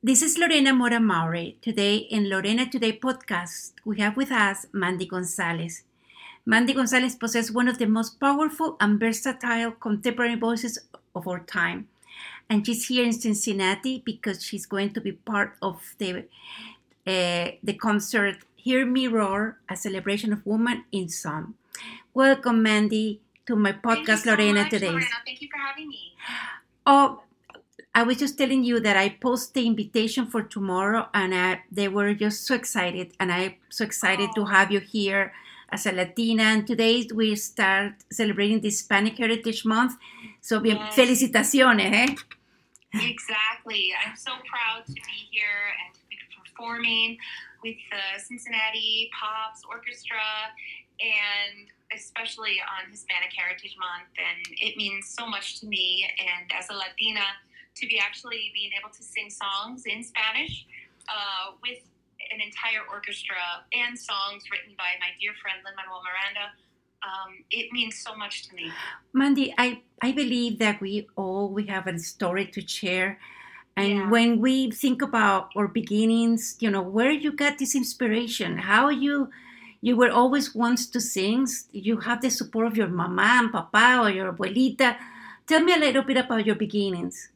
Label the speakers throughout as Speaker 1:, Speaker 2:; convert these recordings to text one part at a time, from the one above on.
Speaker 1: This is Lorena Mora Maury. Today in Lorena Today podcast, we have with us Mandy Gonzalez. Mandy Gonzalez possesses one of the most powerful and versatile contemporary voices of our time. And she's here in Cincinnati because she's going to be part of the uh, the concert Hear Me Roar, a celebration of women in song. Welcome, Mandy, to my podcast,
Speaker 2: so
Speaker 1: Lorena
Speaker 2: much,
Speaker 1: Today.
Speaker 2: Lorena. Thank you for having me.
Speaker 1: Oh, I was just telling you that I post the invitation for tomorrow, and I, they were just so excited, and I'm so excited to
Speaker 2: Oh.
Speaker 1: have you here as a Latina. And today we start celebrating the Hispanic Heritage Month. So, bien,
Speaker 2: Yes.
Speaker 1: felicitaciones, eh?
Speaker 2: Exactly. I'm so proud to be here and to be performing with the Cincinnati Pops Orchestra and especially on Hispanic Heritage Month. And it means so much to me. And as a Latina, to be actually being able to sing songs in Spanish uh, with an entire orchestra and songs written by my dear friend Lin Manuel Miranda. Um, it means so much to me.
Speaker 1: Mandy, I, I believe that we all we have a story to share. And
Speaker 2: Yeah.
Speaker 1: when we think about our beginnings, you know, where you got this inspiration, how you you were always wants to sing, you have the support of your mama and papa or your abuelita. Tell me a little bit about your beginnings.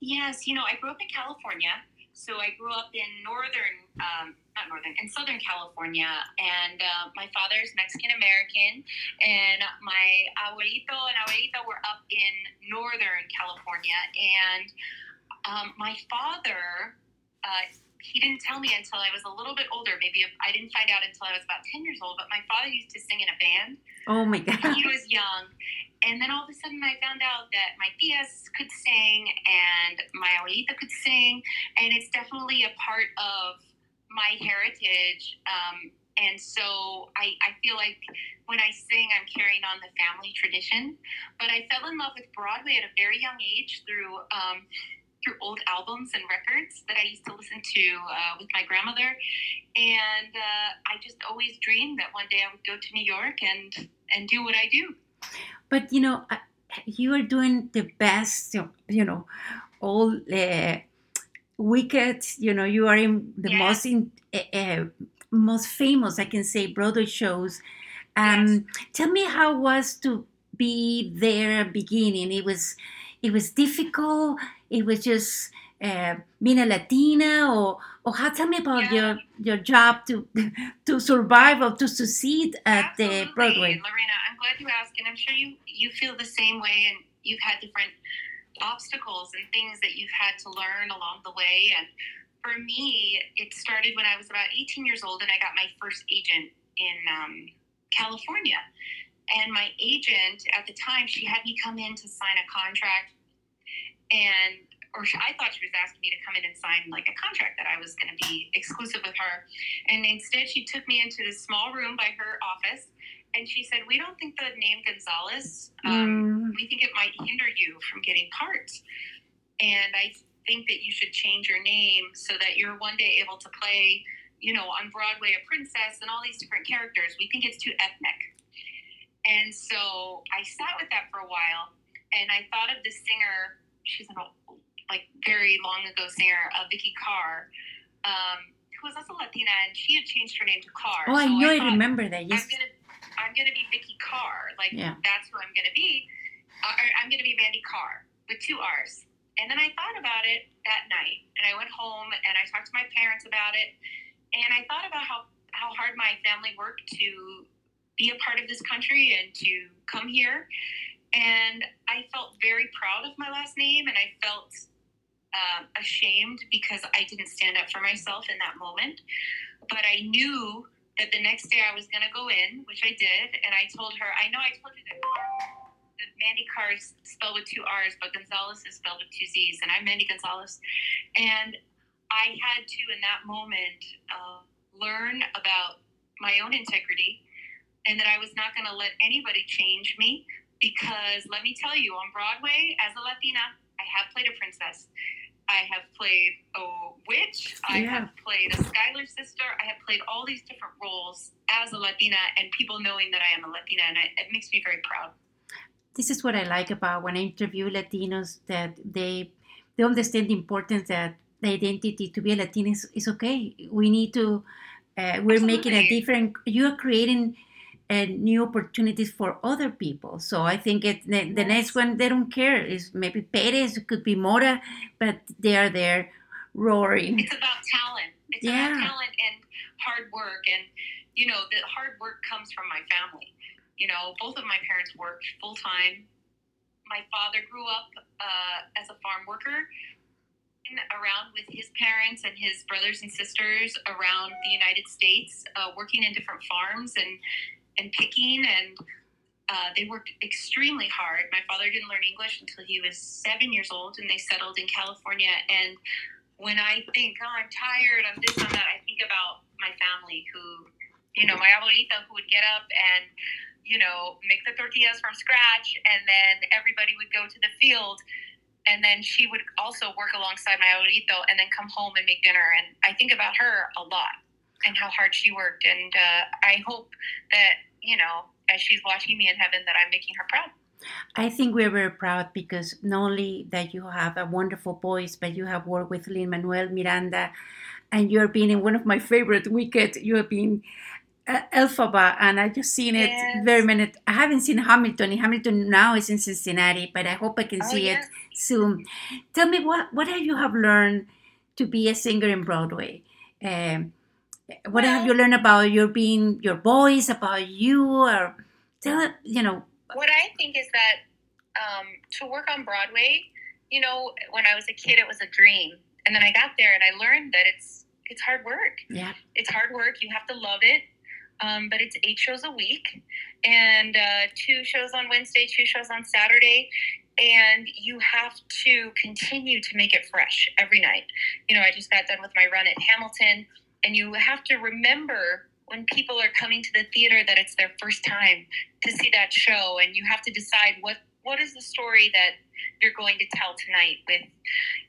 Speaker 2: Yes, you know, I grew up in California. So I grew up in northern, um, not northern, in southern California. And uh, my father is Mexican American, and my abuelito and abuelita were up in northern California. And um, my father, uh, he didn't tell me until I was a little bit older. Maybe I didn't find out until I was about 10 years old, but my father used to sing in a band
Speaker 1: Oh my God.
Speaker 2: he was young. And then all of a sudden, I found out that my tias could sing and my abuelita could sing, and it's definitely a part of my heritage. Um, and so I, I feel like when I sing, I'm carrying on the family tradition. But I fell in love with Broadway at a very young age through um, through old albums and records that I used to listen to uh, with my grandmother. And uh, I just always dreamed that one day I would go to New York and and do what I do.
Speaker 1: But you know, you are doing the best. you- know, all uh, wicked. You know, you are in the
Speaker 2: Yes.
Speaker 1: most in uh, most famous, I can say, Broadway shows. Um, Tell me how it was to be there beginning. It was, it was difficult. It was just uh, being a Latina, or or how? Tell me about
Speaker 2: Yeah.
Speaker 1: your your job to to survive or to succeed at the Broadway.
Speaker 2: Lorena. I'm glad you asked, and I'm sure you you feel the same way, and you've had different obstacles and things that you've had to learn along the way. And for me, it started when I was about 18 years old, and I got my first agent in um, California. And my agent at the time, she had me come in to sign a contract, and or she, I thought she was asking me to come in and sign like a contract that I was going to be exclusive with her. And instead, she took me into this small room by her office, and she said, "We don't think the name Gonzalez. Um,
Speaker 1: Mm.
Speaker 2: we think it might hinder you from getting parts, and I think that you should change your name so that you're one day able to play, you know, on Broadway a princess and all these different characters. We think it's too ethnic." And so I sat with that for a while, and I thought of this singer. She's an old, like very long ago singer, uh, Vikki Carr, um, who was also Latina, and she had changed her name to Carr.
Speaker 1: Oh, I
Speaker 2: So
Speaker 1: know. I
Speaker 2: thought,
Speaker 1: remember that. Yes.
Speaker 2: I'm gonna, I'm gonna be Vikki Carr. Like
Speaker 1: Yeah.
Speaker 2: that's who I'm gonna be. Uh, I'm gonna be Mandy Carr with two R's. And then I thought about it that night, and I went home and I talked to my parents about it, and I thought about how how hard my family worked to be a part of this country and to come here. And I felt very proud of my last name, and I felt um, ashamed because I didn't stand up for myself in that moment. But I knew that the next day I was going to go in, which I did, and I told her, I know I told you that, that Mandy Carr is spelled with two R's, but Gonzalez is spelled with two Z's, and I'm Mandy Gonzalez. And I had to, in that moment, uh, learn about my own integrity and that I was not going to let anybody change me because let me tell you, on Broadway, as a Latina, I have played a princess. I have played a witch. I
Speaker 1: Yeah.
Speaker 2: have played a Schuyler sister. I have played all these different roles as a Latina, and people knowing that I am a Latina, and I, it makes me very proud.
Speaker 1: this is what I like about when I interview Latinos that they they understand the importance that the identity to be a Latina is, is okay. We need to. Uh, we're making a different. You are creating uh, new opportunities for other people. So I think it, the, the next one they don't care. Is maybe Perez, it could be Mora, but they are there roaring.
Speaker 2: It's about talent. It's
Speaker 1: Yeah.
Speaker 2: about talent and hard work. And, you know, the hard work comes from my family. You know, both of my parents worked full time. My father grew up uh, as a farm worker around with his parents and his brothers and sisters around the United States, uh, working in different farms and, and picking. And uh, they worked extremely hard. My father didn't learn English until he was seven years old, and they settled in California. And when I think, oh, I'm tired, I'm this, I'm that, I think about my family who, you know, my abuelita who would get up and, you know, make the tortillas from scratch, and then everybody would go to the field. And then she would also work alongside my abuelito and then come home and make dinner. And I think about her a lot and how hard she worked. And uh, I hope that, you know, as she's watching me in heaven, that I'm making her proud.
Speaker 1: I think we're very proud because not only that you have a wonderful voice, but you have worked with Lin Manuel Miranda, and you're being in one of my favorite Wicked. You have been uh, Elphaba, and I just seen it
Speaker 2: Yes.
Speaker 1: very many. I haven't seen Hamilton. Hamilton now is in Cincinnati, but I hope I can
Speaker 2: Oh,
Speaker 1: see
Speaker 2: yes.
Speaker 1: it soon. Tell me what what have you have learned to be a singer in Broadway? Um, what have you learned about your being your voice, about you, or tell you know?
Speaker 2: What I think is that um, to work on Broadway, you know, when I was a kid, it was a dream, and then I got there and I learned that it's it's hard work.
Speaker 1: Yeah,
Speaker 2: It's hard work. You have to love it. Um, but it's eight shows a week, and uh, two shows on Wednesday, two shows on Saturday, and you have to continue to make it fresh every night. You know, I just got done with my run at Hamilton, and you have to remember when people are coming to the theater that it's their first time to see that show, and you have to decide what what is the story that you're going to tell tonight with,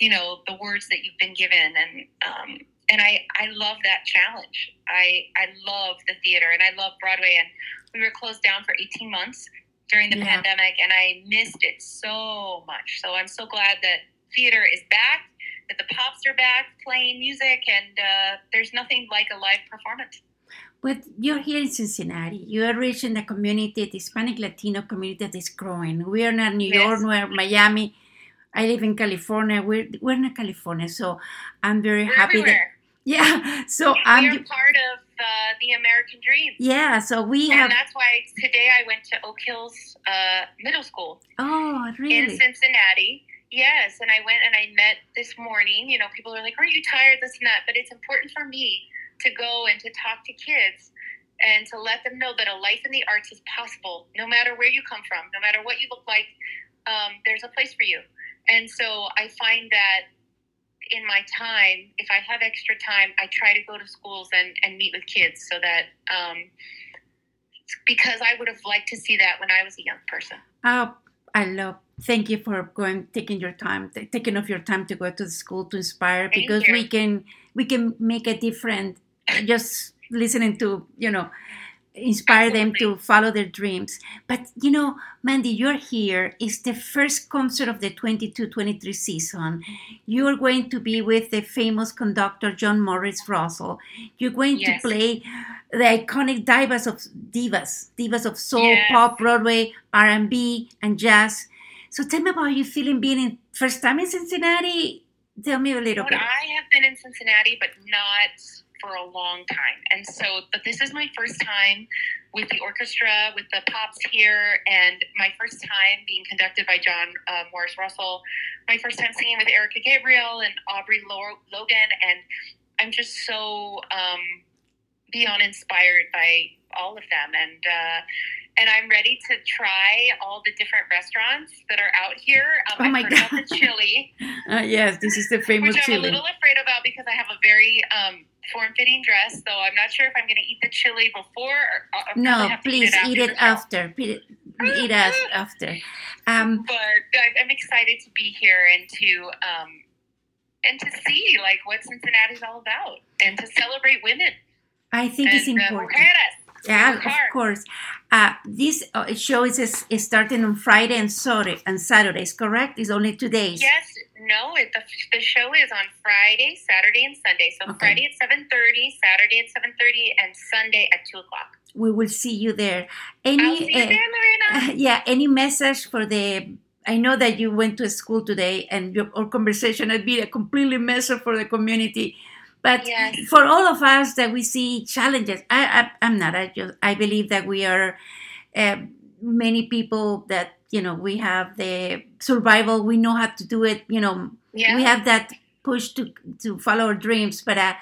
Speaker 2: you know, the words that you've been given, and um, and I I love that challenge. I I love the theater, and I love Broadway, and we were closed down for 18 months during the
Speaker 1: Yeah.
Speaker 2: pandemic, and I missed it so much. So I'm so glad that theater is back, that the pops are back playing music, and uh, there's nothing like a live performance.
Speaker 1: But you're here in Cincinnati. You are reaching the community, the Hispanic Latino community that is growing. We are not New
Speaker 2: Yes.
Speaker 1: York, we're Miami. I live in California. We're we're not California, so I'm very
Speaker 2: We're
Speaker 1: happy
Speaker 2: everywhere.
Speaker 1: that yeah. So
Speaker 2: we
Speaker 1: I'm
Speaker 2: are part of uh, the American dream.
Speaker 1: yeah. So we
Speaker 2: And
Speaker 1: have
Speaker 2: that's why today I went to Oak Hills uh, Middle School
Speaker 1: oh really?
Speaker 2: in Cincinnati. Yes, and I went and I met this morning. You know, people are like, "Aren't you tired?" This and that. But it's important for me to go and to talk to kids and to let them know that a life in the arts is possible, no matter where you come from, no matter what you look like. Um, there's a place for you. And so I find that in my time, if I have extra time, I try to go to schools and, and meet with kids so that um, because I would have liked to see that when I was a young person.
Speaker 1: oh I love. Thank you for going, taking your time, taking off your time to go to the school to inspire,
Speaker 2: Thank
Speaker 1: because
Speaker 2: you.
Speaker 1: we can we can make a difference just listening to you know inspire them to follow their dreams. But you know, Mandy, you're here. It's the first concert of the 22-23 season. You're going to be with the famous conductor John Morris Russell. You're going
Speaker 2: Yes.
Speaker 1: to play the iconic divas of divas, divas of soul,
Speaker 2: Yes.
Speaker 1: pop, Broadway, R&B, and jazz. So tell me about you feeling being in first time in Cincinnati. Tell me a little
Speaker 2: But
Speaker 1: bit.
Speaker 2: I have been in Cincinnati, but not for a long time. And so, but this is my first time with the orchestra, with the pops here, and my first time being conducted by John uh, Morris Russell. My first time singing with Erica Gabriel and Aubrey Logan, and I'm just so um, beyond inspired by all of them. And uh, and I'm ready to try all the different restaurants that are out here. Um,
Speaker 1: Oh my God.
Speaker 2: the chili
Speaker 1: Uh, yes, this is the famous
Speaker 2: which I'm a little afraid about because I have a very um, form-fitting dress, so I'm not sure if I'm going to eat the chili before. Or I'll
Speaker 1: No, please eat it after. Eat it, eat after. Um,
Speaker 2: But I'm excited to be here and to um, and to see like what Cincinnati's all about and to celebrate women.
Speaker 1: I think
Speaker 2: and,
Speaker 1: it's
Speaker 2: uh,
Speaker 1: important. Yeah, of course. Uh, this uh, show is, is starting on Friday and Saturday and Saturdays, correct? It's only two days.
Speaker 2: Yes, No, it, the, the show is on Friday, Saturday, and Sunday. So
Speaker 1: Okay.
Speaker 2: Friday at seven thirty, Saturday at seven thirty, and Sunday at two o'clock.
Speaker 1: We will see you there.
Speaker 2: I'll
Speaker 1: Any
Speaker 2: see you
Speaker 1: uh,
Speaker 2: there, Lorena.
Speaker 1: yeah, any message for the I know that you went to school today and your our conversation had been a completely message for the community. But
Speaker 2: Yes.
Speaker 1: for all of us that we see challenges, I, I I'm not. I just I believe that we are uh, many people that you know we have the survival. We know how to do it. You know,
Speaker 2: Yeah.
Speaker 1: we have that push to to follow our dreams. But uh,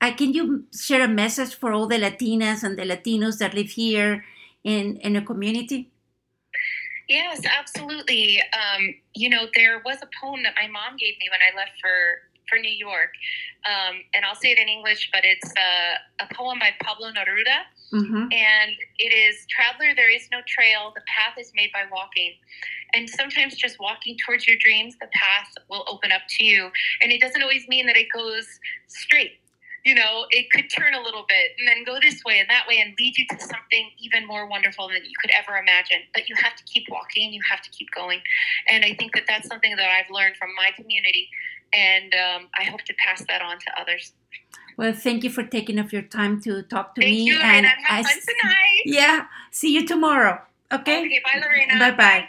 Speaker 1: uh, can you share a message for all the Latinas and the Latinos that live here in in a community?
Speaker 2: Yes, absolutely. Um, you know, there was a poem that my mom gave me when I left for for New York, um, and I'll say it in English, but it's uh, a poem by Pablo Neruda,
Speaker 1: hmm
Speaker 2: and it is "Traveler, there is no trail. The path is made by walking." And sometimes just walking towards your dreams, the path will open up to you, and it doesn't always mean that it goes straight. You know, it could turn a little bit and then go this way and that way and lead you to something even more wonderful than you could ever imagine. But you have to keep walking, you have to keep going. And I think that that's something that I've learned from my community, and um, I hope to pass that on to others.
Speaker 1: Well, thank you for taking up your time to talk to
Speaker 2: Thank
Speaker 1: me.
Speaker 2: you.
Speaker 1: I
Speaker 2: Have fun tonight.
Speaker 1: yeah, see you tomorrow. Okay.
Speaker 2: Okay, bye, Lorena.
Speaker 1: Bye bye.